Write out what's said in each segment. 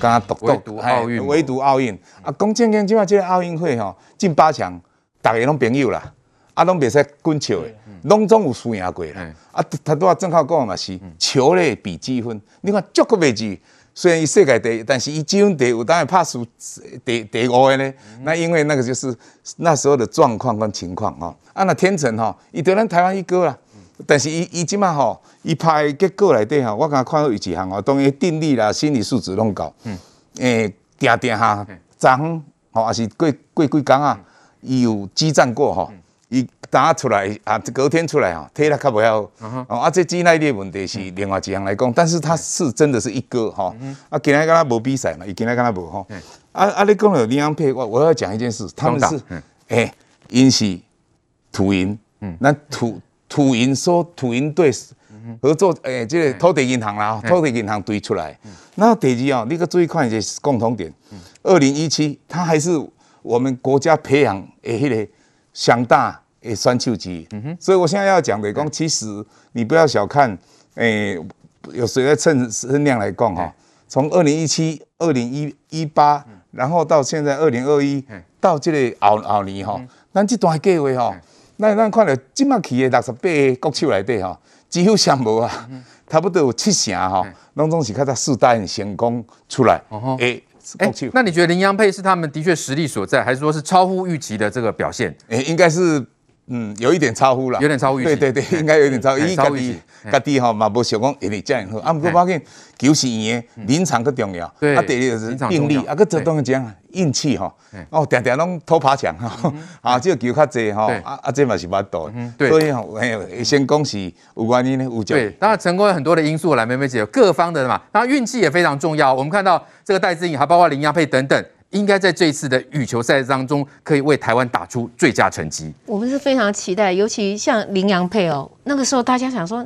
刚刚独独奥运，唯独奥运啊，讲正经，即马这个奥运会吼进八强，大家拢朋友啦，啊，拢袂使滚笑诶，拢总有输赢过啦。啊，他拄啊正好讲嘛是球类比积分，你看足球未记，虽然伊世界第一，但是伊积分第五，当然怕输第第五个呢。那因为那个就是那时候的状况跟情况吼。啊，那天成吼，伊得咱台湾一哥啦。但是伊伊即马吼，伊拍结果内底吼，我刚看到有一项吼，当然定力啦、心理素质拢够。嗯。诶，定定哈，昨昏吼，也是过过几工啊，伊有激战过吼，伊打出来啊，隔天出来吼，体力较袂晓。哦，啊，这肌耐力问题是另外一项来讲，但是他是真的是一哥吼。嗯啊，今日敢若无比赛嘛，伊今日敢若无吼。啊啊，你讲了林洋配，我我要讲一件事，他们是诶，因是土银，嗯，那土。土银说土银队合作，诶、欸，这个土地银行啦，土地银行堆出来。那第二哦，你个注意看一些共同点。二零一七，它还是我们国家培养诶，迄个强大诶选手之一。所以我现在要讲的讲，其实你不要小看，诶、欸，有谁在趁声量来讲哈？从二零一七、二零一一八，然后到现在二零二一，到这个后后年哈，咱这段计划哈。那咱看到即马企业六十八个国手内底吼，几乎上无啊，差不多有七成吼，拢总是较在四大运成功出来。诶，国手。那你觉得林洋配是他们的确实力所在，还是说是超乎预期的这个表现？诶，应该是。嗯，有一点超乎了，有点超乎预期。对对对，应该有点超乎。伊家己家己吼嘛，无想讲一定这样好。啊，不过发现球是赢，临场更重要。对，啊，第二就是定力，啊，个这东西讲运气吼。哦，常常拢偷爬墙哈。啊，这个球较济吼。啊啊，这嘛是蛮多。所以吼，哎，先恭喜有关因呢有奖。对，当然成功有很多的因素来，梅梅姐各方的嘛，当然运气也非常重要。我们看到这个戴资颖，还包括林亚佩等等。应该在这一次的羽球赛当中，可以为台湾打出最佳成绩。我们是非常期待，尤其像林洋配哦，那个时候大家想说，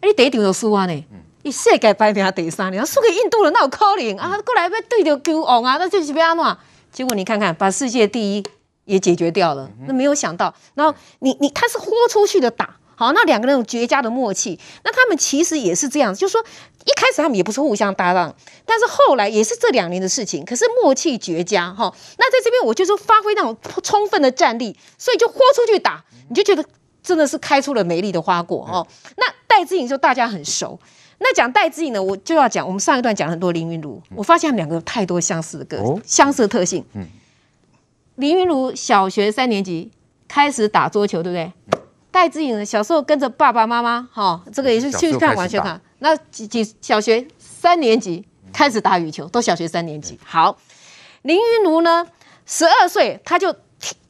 哎，你第一场就输啊呢？你世界排名第三，你要输给印度人，那有可能啊？过来要对着球王啊，那就是要安怎？结果你看看，把世界第一也解决掉了，那没有想到。然后你你他是豁出去的打。好，那两个人有绝佳的默契。那他们其实也是这样，就是说一开始他们也不是互相搭档，但是后来也是这两年的事情。可是默契绝佳哈。那在这边我就说发挥那种充分的战力，所以就豁出去打，你就觉得真的是开出了美丽的花果哦。那戴资颖就大家很熟。那讲戴志颖呢，我就要讲我们上一段讲很多林昀儒，我发现他们两个有太多相似的个性，相似的特性。林昀儒小学三年级开始打桌球，对不对？戴志颖小时候跟着爸爸妈妈，哈，这个也是去看完全看。那几几小学三年级开始打羽球，都小学三年级。好，林昀儒呢，十二岁他就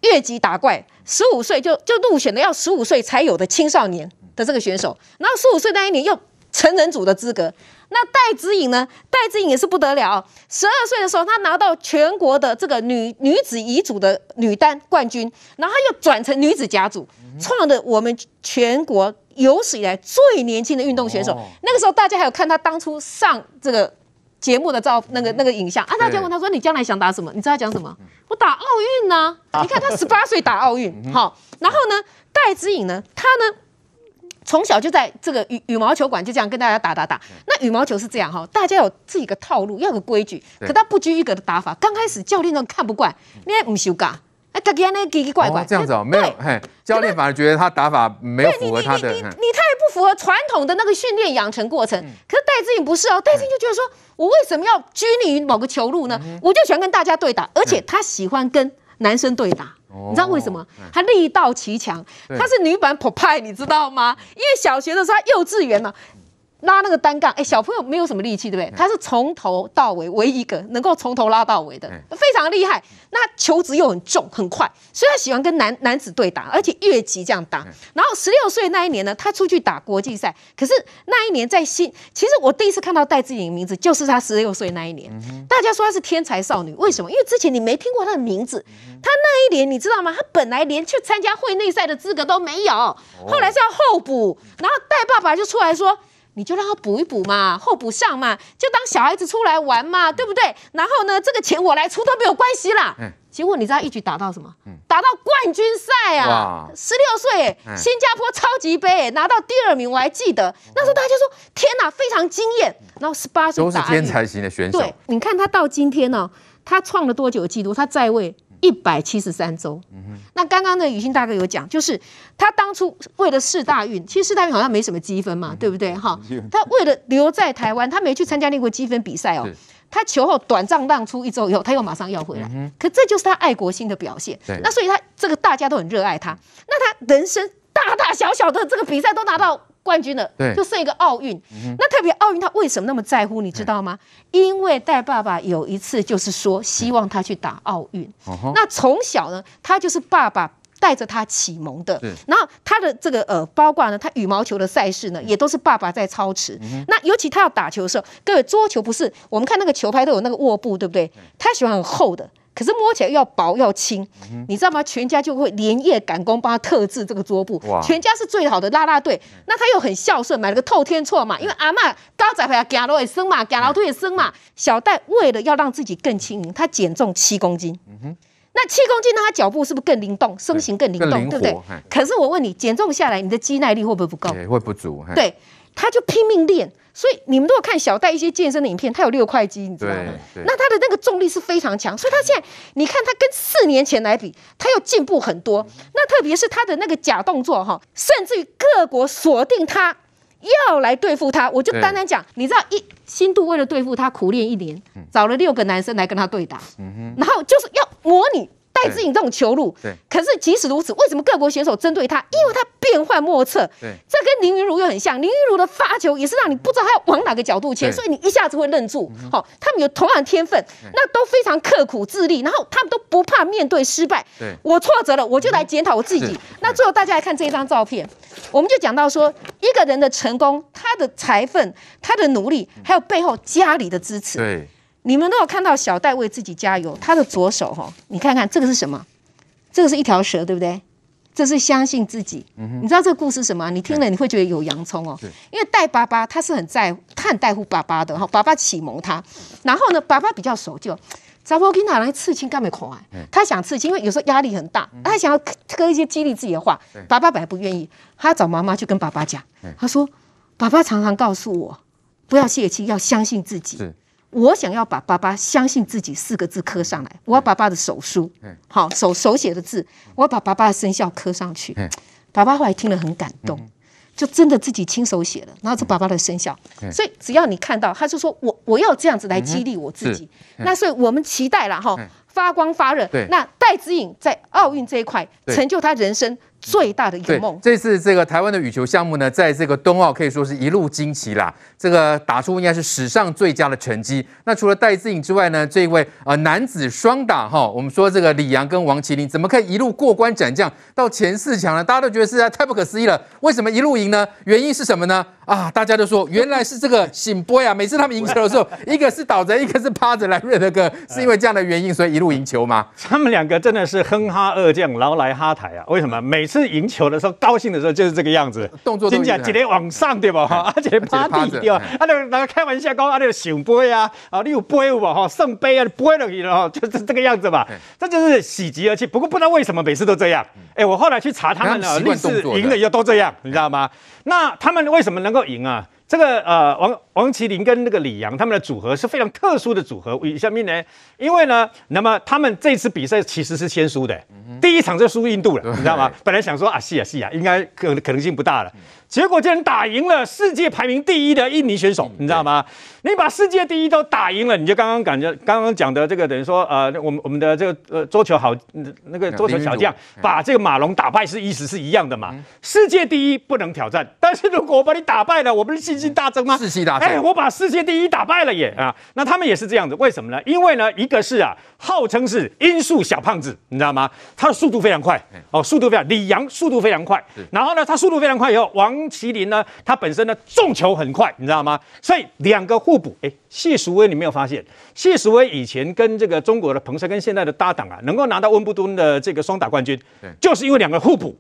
越级打怪，十五岁就就入选了要十五岁才有的青少年的这个选手，然后十五岁那一年又成人组的资格。那戴资颖呢？戴资颖也是不得了。十二岁的时候，她拿到全国的这个女女子乙组的女单冠军，然后又转成女子甲组，创了我们全国有史以来最年轻的运动选手。那个时候，大家还有看她当初上这个节目的照那个那个影像啊。大家问她说：“你将来想打什么？”你知道她讲什么？我打奥运呢。你看她十八岁打奥运，好。然后呢，戴资颖呢，她呢？从小就在这个羽羽毛球馆就这样跟大家打打打。那羽毛球是这样哈，大家有自己的套路，要有规矩。可他不拘一格的打法，刚开始教练都看不惯，你也不修改，哎，他给那奇奇怪怪。这样子哦，没有，嘿，教练反而觉得他打法没有符合他的。你你你你，他也不符合传统的那个训练养成过程。可是戴志颖不是哦，戴志颖就觉得说，我为什么要拘泥于某个球路呢？我就喜欢跟大家对打，而且他喜欢跟男生对打。你知道为什么？她力道奇强，她是女版 Popeye，你知道吗？因为小学的时候，他幼稚园呢。拉那个单杠，哎，小朋友没有什么力气，对不对？他是从头到尾唯一一个能够从头拉到尾的，非常厉害。那球子又很重很快，所以他喜欢跟男男子对打，而且越级这样打。然后十六岁那一年呢，他出去打国际赛。可是那一年在新，其实我第一次看到戴志颖的名字，就是他十六岁那一年。大家说她是天才少女，为什么？因为之前你没听过她的名字。她那一年你知道吗？她本来连去参加会内赛的资格都没有，后来是要候补，然后戴爸爸就出来说。你就让他补一补嘛，候补上嘛，就当小孩子出来玩嘛，对不对？然后呢，这个钱我来出都没有关系啦。嗯、结果你知道一局打到什么？嗯、打到冠军赛啊！十六岁，新加坡超级杯拿到第二名，我还记得那时候大家就说：“天哪，非常惊艳！”然后十八岁都是天才型的选手。对，你看他到今天呢、哦，他创了多久的记录？他在位。一百七十三周，那刚刚的宇兴大哥有讲，就是他当初为了世大运，其实世大运好像没什么积分嘛，嗯、对不对？哈，他为了留在台湾，他没去参加那个积分比赛哦。他球后短暂让出一周以后，他又马上要回来，嗯、可这就是他爱国心的表现。那所以他这个大家都很热爱他，那他人生大大小小的这个比赛都拿到。冠军了，对就剩一个奥运。嗯、那特别奥运，他为什么那么在乎？你知道吗？因为戴爸爸有一次就是说，希望他去打奥运。对那从小呢，他就是爸爸带着他启蒙的。对然后他的这个呃，包括呢，他羽毛球的赛事呢，也都是爸爸在操持。嗯、那尤其他要打球的时候，各位桌球不是我们看那个球拍都有那个握布，对不对？他喜欢很厚的。可是摸起来又要薄要轻，嗯、你知道吗？全家就会连夜赶工帮他特制这个桌布。哇全家是最好的啦啦队，那他又很孝顺，买了个透天厝嘛。因为阿嬷高仔牌行路也生嘛，行楼梯也生嘛。小戴为了要让自己更轻盈，他减重七公斤。嗯、哼那七公斤，那他脚步是不是更灵动，身形更灵动，对不对？可是我问你，减重下来，你的肌耐力会不会不够？会不足。对，他就拼命练。所以你们如果看小戴一些健身的影片，他有六块肌，你知道吗？那他的那个重力是非常强，所以他现在你看他跟四年前来比，他又进步很多。那特别是他的那个假动作哈，甚至于各国锁定他要来对付他，我就单单讲，你知道一新度为了对付他苦练一年，找了六个男生来跟他对打，然后就是要模拟。戴志颖这种球路，对，可是即使如此，为什么各国选手针对他？因为他变幻莫测。对，这跟林云儒又很像。林云儒的发球也是让你不知道他要往哪个角度切，所以你一下子会愣住。好，他们有同样的天分，那都非常刻苦自立，然后他们都不怕面对失败。对，我挫折了，我就来检讨我自己。那最后大家来看这张照片，我们就讲到说，一个人的成功，他的才分，他的努力，还有背后家里的支持。对。你们都有看到小戴为自己加油，他的左手哈，你看看这个是什么？这个是一条蛇，对不对？这是相信自己。嗯、你知道这个故事是什么？你听了你会觉得有洋葱哦。对因为戴爸爸他是很在乎，他很在乎爸爸的哈，爸爸启蒙他。然后呢，爸爸比较守旧，找不给哪来刺青干没空啊？他想刺青，因为有时候压力很大，他想要刻一些激励自己的话。对爸爸本来不愿意，他找妈妈去跟爸爸讲，他说：“爸爸常常告诉我，不要泄气，要相信自己。”我想要把“爸爸相信自己”四个字刻上来，我要爸爸的手书，好手手写的字，我要把爸爸的生肖刻上去。爸爸后来听了很感动，就真的自己亲手写了，然后是爸爸的生肖。所以只要你看到，他就说我我要这样子来激励我自己。那所以我们期待了哈，发光发热。对那戴资颖在奥运这一块成就他人生。最大的一个梦。这次这个台湾的羽球项目呢，在这个冬奥可以说是一路惊奇啦。这个打出应该是史上最佳的成绩。那除了戴资颖之外呢，这一位呃男子双打哈，我们说这个李阳跟王麒麟怎么可以一路过关斩将到前四强呢？大家都觉得实在太不可思议了。为什么一路赢呢？原因是什么呢？啊，大家都说原来是这个醒波呀。每次他们赢球的时候，一个是倒着，一个是趴着来瑞德哥，是因为这样的原因，所以一路赢球吗？他们两个真的是哼哈二将，劳来哈台啊。为什么每次赢球的时候，高兴的时候就是这个样子，动作都直接往上对吧？哈，而且趴地对吧？啊，那个那个开玩笑讲啊，那个醒杯呀，啊，你有杯不哈？圣杯啊，杯了去了哈，就 是这个样子嘛。这就是喜极而泣。不过不知道为什么每次都这样。哎，我后来去查他们的历史，赢的也都这样，你知道吗？那他们为什么能够赢啊？这个呃，王王麒麟跟那个李阳他们的组合是非常特殊的组合。为什么呢？因为呢，那么他们这次比赛其实是先输的，第一场就输印度了，你知道吗？本来想说啊，是啊是啊，应该可可能性不大了。结果竟然打赢了世界排名第一的印尼选手，你知道吗？你把世界第一都打赢了，你就刚刚感觉刚刚讲的这个等于说呃，我们我们的这个呃桌球好那个桌球小将把这个马龙打败是意思是一样的嘛？世界第一不能挑战，但是如果我把你打败了，我不是信心大增吗？士气大增。哎，我把世界第一打败了耶啊！那他们也是这样子，为什么呢？因为呢，一个是啊，号称是音速小胖子，你知道吗？他的速度非常快哦，速度非常，李阳速度非常快。然后呢，他速度非常快以后，王麒麟呢，他本身呢重球很快，你知道吗？所以两个互补。哎，谢淑薇，你没有发现？谢淑薇以前跟这个中国的彭帅跟现在的搭档啊，能够拿到温布顿的这个双打冠军，就是因为两个互补。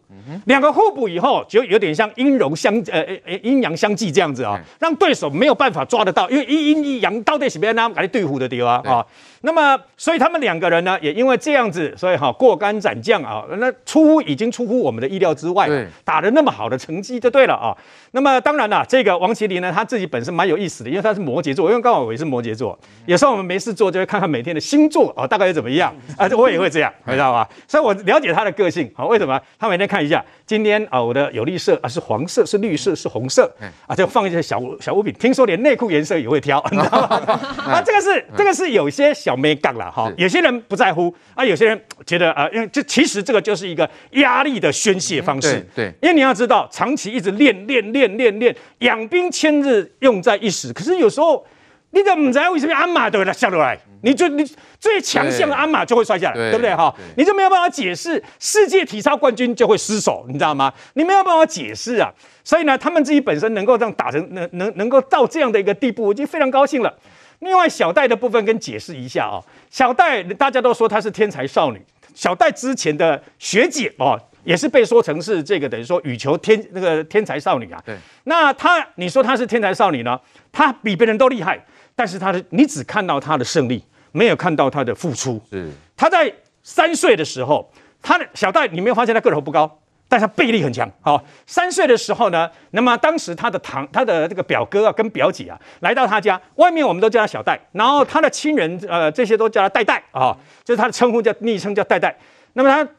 两个互补以后，就有点像阴柔相呃呃阴阳相济这样子啊、哦，让对手没有办法抓得到，因为一阴一阳到底是别人拿来对付的地方啊。那么，所以他们两个人呢，也因为这样子，所以哈过关斩将啊，那出乎已经出乎我们的意料之外，打得那么好的成绩就对了啊。那么当然了，这个王麒麟呢，他自己本身蛮有意思的，因为他是摩羯座，因为刚好我也是摩羯座，有时候我们没事做就会看看每天的星座啊，大概又怎么样啊，我也会这样，知道吧？所以我了解他的个性，好，为什么？他每天看一下，今天啊，我的有绿色啊是黄色，是绿色，是红色，啊，就放一些小小物品，听说连内裤颜色也会挑，你知道吗？啊，这个是这个是有些小。没杠了哈，有些人不在乎啊，有些人觉得啊，因为这其实这个就是一个压力的宣泄方式。对，因为你要知道，长期一直练练练练练，养兵千日，用在一时。可是有时候你怎么不知道为什么鞍马都会下来？你就你最强项的鞍马就会摔下来，对不对哈？你就没有办法解释世界体操冠军就会失手，你知道吗？你没有办法解释啊。所以呢，他们自己本身能够这样打成能能能够到这样的一个地步，我已经非常高兴了。另外，小戴的部分跟解释一下啊。小戴大家都说她是天才少女，小戴之前的学姐哦，也是被说成是这个等于说羽球天那个天才少女啊。对。那她，你说她是天才少女呢？她比别人都厉害，但是她的你只看到她的胜利，没有看到他的付出。是。他在三岁的时候，他的小戴，你没有发现他个头不高？但他臂力很强，好，三岁的时候呢，那么当时他的堂，他的这个表哥啊，跟表姐啊，来到他家，外面我们都叫他小戴，然后他的亲人，呃，这些都叫他戴戴啊，就是他的称呼叫昵称叫戴戴。那么他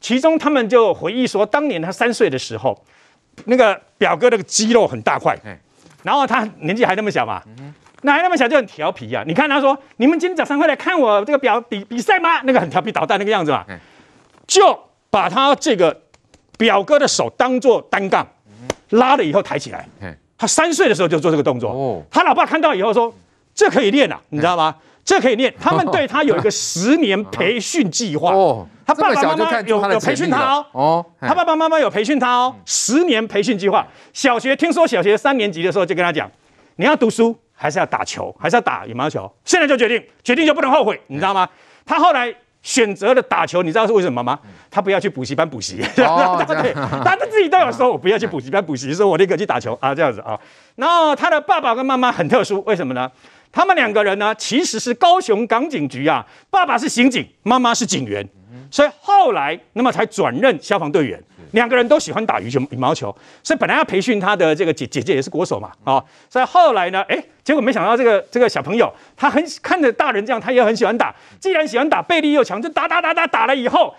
其中他们就回忆说，当年他三岁的时候，那个表哥那个肌肉很大块，然后他年纪还那么小嘛，那还那么小就很调皮啊。你看他说，你们今天早上会来看我这个表比比赛吗？那个很调皮捣蛋那个样子嘛，就把他这个。表哥的手当做单杠，拉了以后抬起来。他三岁的时候就做这个动作。他老爸看到以后说：“这可以练啊，你知道吗？这可以练。”他们对他有一个十年培训计划。他爸爸妈妈有有培训他哦。他爸爸妈妈有培训他哦。十年培训计划。小学听说小学三年级的时候就跟他讲：“你要读书还是要打球，还是要打羽毛球？现在就决定，决定就不能后悔，你知道吗？”他后来。选择了打球，你知道是为什么吗？他不要去补习班补习，哦、对，他自己都有说，我不要去补习班补习，说我立刻去打球啊，这样子啊。然后他的爸爸跟妈妈很特殊，为什么呢？他们两个人呢，其实是高雄港警局啊，爸爸是刑警，妈妈是警员，所以后来那么才转任消防队员。两个人都喜欢打羽球、羽毛球，所以本来要培训他的这个姐姐姐也是国手嘛，啊，所以后来呢，哎，结果没想到这个这个小朋友，他很看着大人这样，他也很喜欢打。既然喜欢打，背力又强，就打打打打打了以后，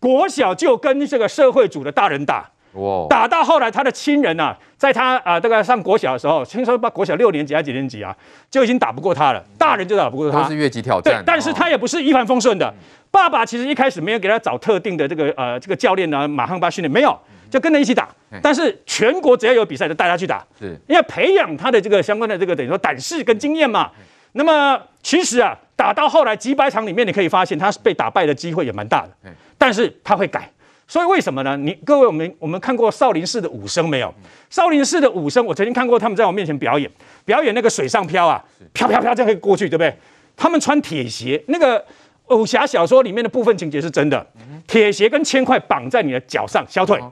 国小就跟这个社会组的大人打，哇，打到后来他的亲人啊，在他啊大概上国小的时候，听说把国小六年级还几年级啊，就已经打不过他了，大人就打不过他，都是越级挑战。对，但是他也不是一帆风顺的。爸爸其实一开始没有给他找特定的这个呃这个教练呢，马上把训练没有，就跟着一起打。但是全国只要有比赛，就带他去打，是因为培养他的这个相关的这个等于说胆识跟经验嘛。那么其实啊，打到后来几百场里面，你可以发现他是被打败的机会也蛮大的。但是他会改，所以为什么呢？你各位我们我们看过少林寺的武僧没有？少林寺的武僧，我曾经看过他们在我面前表演，表演那个水上漂啊，飘飘飘这样可以过去，对不对？他们穿铁鞋，那个。武侠小说里面的部分情节是真的，铁鞋跟铅块绑在你的脚上、小腿，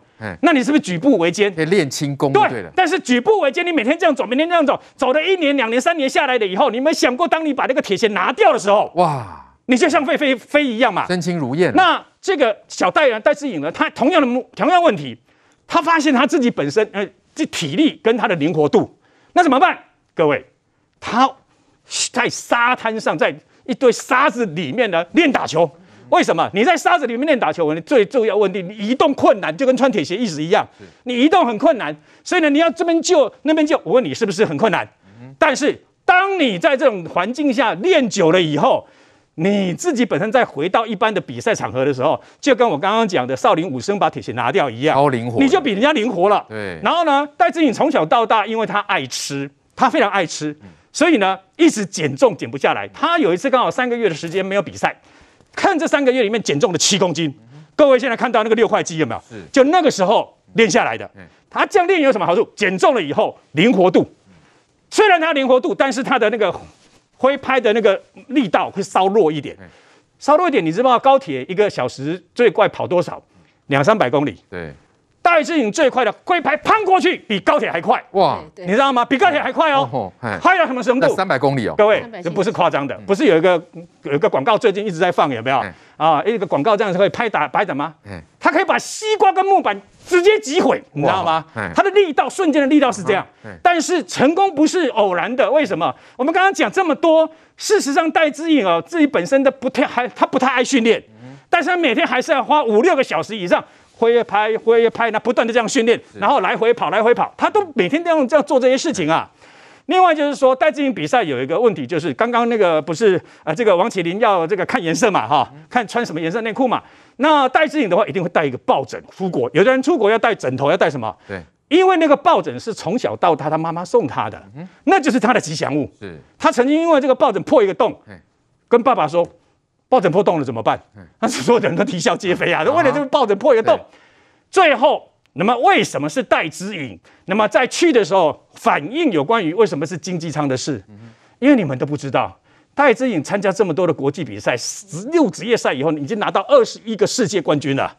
那你是不是举步维艰？可以练轻功。对，但是举步维艰，你每天这样走，每天这样走，走了一年、两年、三年下来了以后，你有没有想过，当你把那个铁鞋拿掉的时候，哇，你就像飞飞飞一样嘛，身轻如燕。那这个小戴呢，戴志颖呢，他同样的同样问题，他发现他自己本身呃，这体力跟他的灵活度，那怎么办？各位，他在沙滩上在。一堆沙子里面呢练打球，为什么？你在沙子里面练打球，你最重要问题，你移动困难，就跟穿铁鞋意思一样，你移动很困难，所以呢，你要这边救那边救，我问你是不是很困难？但是当你在这种环境下练久了以后，你自己本身在回到一般的比赛场合的时候，就跟我刚刚讲的少林武僧把铁鞋拿掉一样，超灵活，你就比人家灵活了。对。然后呢，戴志颖从小到大，因为他爱吃，他非常爱吃。所以呢，一直减重减不下来。他有一次刚好三个月的时间没有比赛，看这三个月里面减重了七公斤。各位现在看到那个六块肌有没有？是。就那个时候，练下来的。他这样练有什么好处？减重了以后灵活度，虽然他灵活度，但是他的那个挥拍的那个力道会稍弱一点，稍弱一点。你知道高铁一个小时最快跑多少？两三百公里。对。戴资颖最快的龟牌攀过去，比高铁还快哇！你知道吗？比高铁还快哦，快到什么程度？三百公里哦，各位，这不是夸张的，不是有一个有一个广告最近一直在放，有没有？啊，一个广告这样子会拍打白的吗？它可以把西瓜跟木板直接击毁，你知道吗？它的力道瞬间的力道是这样，但是成功不是偶然的，为什么？我们刚刚讲这么多，事实上戴资颖哦，自己本身的不太还他不太爱训练，但是他每天还是要花五六个小时以上。挥拍挥拍，那不断的这样训练，然后来回跑来回跑，他都每天这样这样做这些事情啊。另外就是说，戴资颖比赛有一个问题，就是刚刚那个不是呃这个王齐麟要这个看颜色嘛哈，看穿什么颜色内裤嘛。那戴资颖的话一定会带一个抱枕出国，有的人出国要带枕头，要带什么？对，因为那个抱枕是从小到大他妈妈送他的，那就是他的吉祥物。是，他曾经因为这个抱枕破一个洞，跟爸爸说。抱枕破洞了怎么办？那所有的人都啼笑皆非啊！都为了这个抱枕破一个洞，最后，那么为什么是戴资颖？那么在去的时候反映有关于为什么是经济舱的事？因为你们都不知道，戴资颖参加这么多的国际比赛，十六职业赛以后，已经拿到二十一个世界冠军了。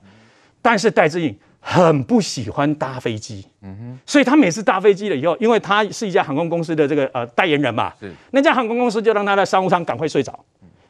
但是戴资颖很不喜欢搭飞机，所以他每次搭飞机了以后，因为他是一家航空公司的这个呃代言人嘛，那家航空公司就让他在商务舱赶快睡着。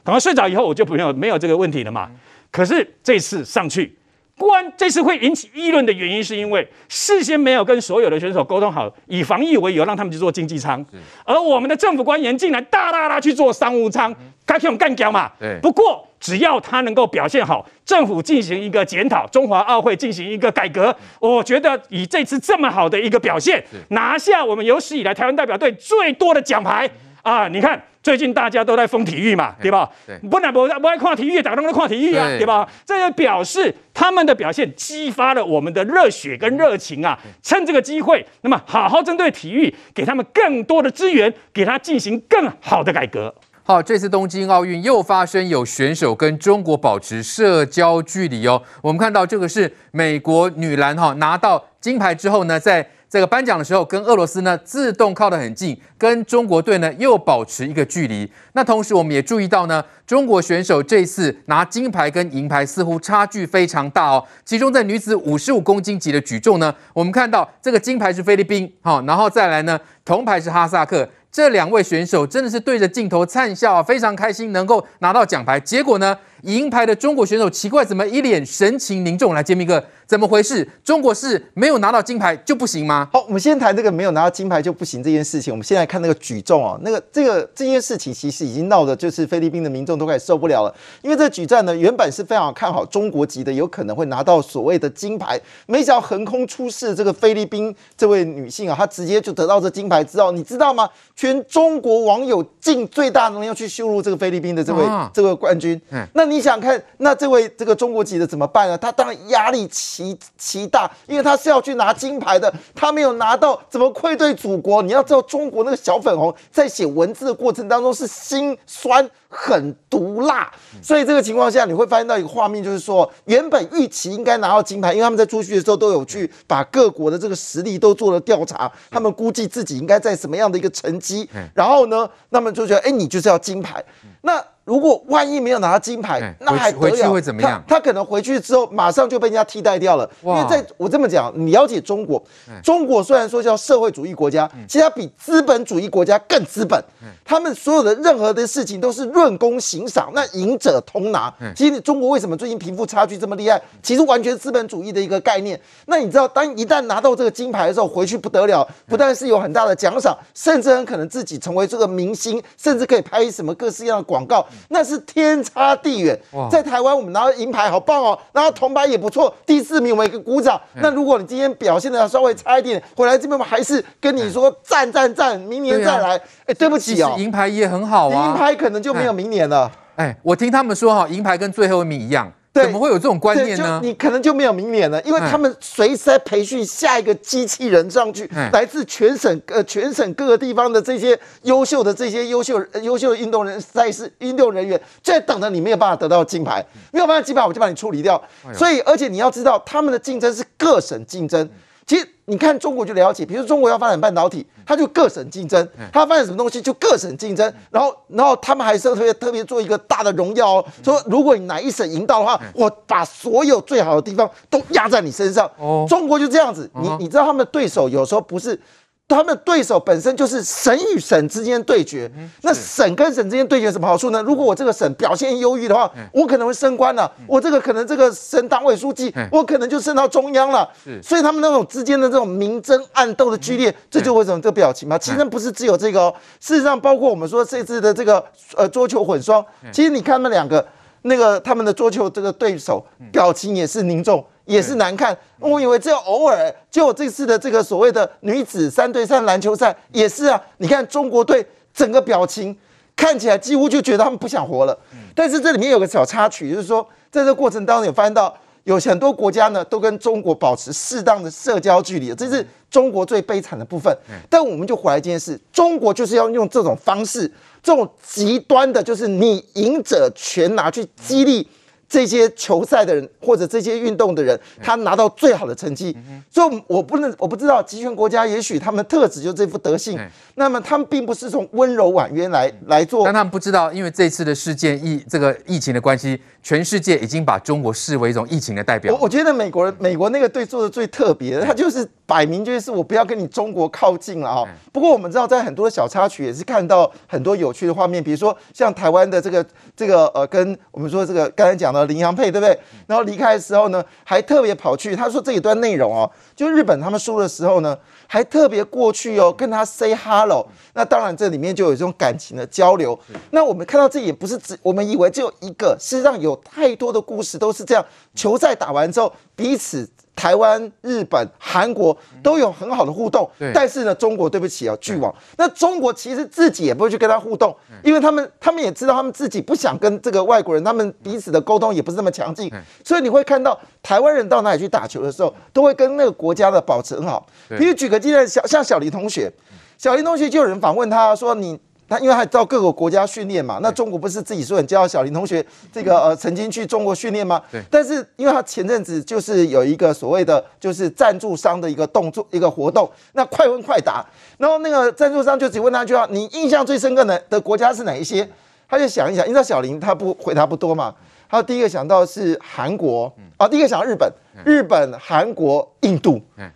等他睡着以后，我就没有没有这个问题了嘛。可是这次上去，关这次会引起议论的原因，是因为事先没有跟所有的选手沟通好，以防疫为由让他们去做经济舱，而我们的政府官员竟然大大大去做商务舱，该用干掉嘛？不过只要他能够表现好，政府进行一个检讨，中华奥会进行一个改革，我觉得以这次这么好的一个表现，拿下我们有史以来台湾代表队最多的奖牌啊！你看。最近大家都在疯体育嘛，对吧？本来不不爱看体育，大家都在看体育啊，对吧？这就表示他们的表现激发了我们的热血跟热情啊！趁这个机会，那么好好针对体育，给他们更多的资源，给他进行更好的改革。好，这次东京奥运又发生有选手跟中国保持社交距离哦。我们看到这个是美国女篮哈拿到金牌之后呢，在这个颁奖的时候，跟俄罗斯呢自动靠得很近，跟中国队呢又保持一个距离。那同时我们也注意到呢，中国选手这次拿金牌跟银牌似乎差距非常大哦。其中在女子五十五公斤级的举重呢，我们看到这个金牌是菲律宾，好，然后再来呢，铜牌是哈萨克。这两位选手真的是对着镜头灿笑，非常开心能够拿到奖牌。结果呢，银牌的中国选手奇怪，怎么一脸神情凝重？来，洁民哥，怎么回事？中国是没有拿到金牌就不行吗？好，我们先谈这个没有拿到金牌就不行这件事情。我们先来看那个举重哦，那个这个这件事情其实已经闹得就是菲律宾的民众都开始受不了了，因为这举战呢原本是非常看好中国籍的，有可能会拿到所谓的金牌，没想到横空出世这个菲律宾这位女性啊，她直接就得到这金牌之后，你知道吗？全中国网友尽最大能力要去羞辱这个菲律宾的这位、这位冠军，那你想看，那这位这个中国籍的怎么办呢？他当然压力极其大，因为他是要去拿金牌的，他没有拿到，怎么愧对祖国？你要知道，中国那个小粉红在写文字的过程当中是心酸。很毒辣，所以这个情况下你会发现到一个画面，就是说原本预期应该拿到金牌，因为他们在出去的时候都有去把各国的这个实力都做了调查，他们估计自己应该在什么样的一个成绩，然后呢，那么就觉得哎，你就是要金牌，那。如果万一没有拿到金牌，那还得了？回去会怎么样？他他可能回去之后马上就被人家替代掉了。因为在我这么讲，你了解中国，中国虽然说叫社会主义国家，其实它比资本主义国家更资本。他们所有的任何的事情都是论功行赏，那赢者通拿。其实中国为什么最近贫富差距这么厉害？其实完全是资本主义的一个概念。那你知道，当一旦拿到这个金牌的时候，回去不得了，不但是有很大的奖赏，甚至很可能自己成为这个明星，甚至可以拍什么各式各样的广告。那是天差地远。在台湾，我们拿到银牌好棒哦，拿到铜牌也不错，第四名我们一个鼓掌。那如果你今天表现的稍微差一点，回来这边我们还是跟你说赞赞赞，明年再来。哎，对不起哦，银牌也很好啊，银牌可能就没有明年了。哎，我听他们说哈，银牌跟最后一名一样。怎么会有这种观念呢？你可能就没有明年了，因为他们随时在培训下一个机器人上去，来自全省呃全省各个地方的这些优秀的这些优秀优秀的运动人赛事运动人员，就在等着你没有办法得到金牌，没有办法金牌我就把你处理掉。所以而且你要知道，他们的竞争是各省竞争。其实你看中国就了解，比如中国要发展半导体，它就各省竞争；它要发展什么东西就各省竞争。然后，然后他们还是特别特别做一个大的荣耀哦，说如果你哪一省赢到的话，我把所有最好的地方都压在你身上。中国就这样子，你你知道他们的对手有时候不是。他们的对手本身就是省与省之间对决，那省跟省之间对决有什么好处呢？如果我这个省表现优异的话，我可能会升官了，我这个可能这个省党委书记，我可能就升到中央了。所以他们那种之间的这种明争暗斗的剧烈，这就为什么这个表情嘛？其实不是只有这个哦，事实上包括我们说这次的这个呃桌球混双，其实你看那两个那个他们的桌球这个对手表情也是凝重。也是难看，我以为只有偶尔，就这次的这个所谓的女子三对三篮球赛也是啊。你看中国队整个表情看起来几乎就觉得他们不想活了。但是这里面有个小插曲，就是说在这个过程当中有发现到有很多国家呢都跟中国保持适当的社交距离，这是中国最悲惨的部分。但我们就回来一件事，中国就是要用这种方式，这种极端的，就是你赢者全拿去激励。这些球赛的人或者这些运动的人，他拿到最好的成绩，所以我不能，我不知道集权国家也许他们特质就这副德性，那么他们并不是从温柔婉约来来做，但他们不知道，因为这次的事件疫这个疫情的关系，全世界已经把中国视为一种疫情的代表。我我觉得美国人美国那个队做的最特别，他就是摆明就是我不要跟你中国靠近了啊。不过我们知道，在很多小插曲也是看到很多有趣的画面，比如说像台湾的这个这个呃，跟我们说这个刚才讲的。呃，林洋配对不对？然后离开的时候呢，还特别跑去他说这一段内容哦，就日本他们输的时候呢，还特别过去哦跟他 say hello。那当然这里面就有这种感情的交流。那我们看到这也不是只我们以为只有一个，事实上有太多的故事都是这样。球赛打完之后，彼此。台湾、日本、韩国都有很好的互动，但是呢，中国对不起啊，巨网。那中国其实自己也不会去跟他互动，因为他们他们也知道，他们自己不想跟这个外国人，他们彼此的沟通也不是那么强劲，所以你会看到台湾人到哪里去打球的时候，都会跟那个国家的保持很好。比如举个例子，小像小林同学，小林同学就有人访问他说你。他因为他到各个国家训练嘛，那中国不是自己说很骄傲，小林同学这个呃曾经去中国训练吗？对。但是因为他前阵子就是有一个所谓的就是赞助商的一个动作一个活动，那快问快答，然后那个赞助商就只问他一句话：你印象最深刻的的国家是哪一些？他就想一想，你知道小林他不回答不多嘛，他第一个想到是韩国啊，第一个想到日本，日本、韩国、印度，哎，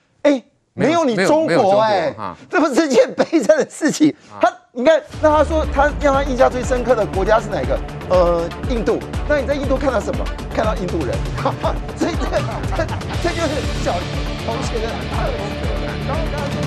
没有你中国哎，这不是一件悲惨的事情，他。你看，那他说他让他印象最深刻的国家是哪个？呃，印度。那你在印度看到什么？看到印度人。哈哈，所以这这这就是小林同学的特色。然后刚刚说。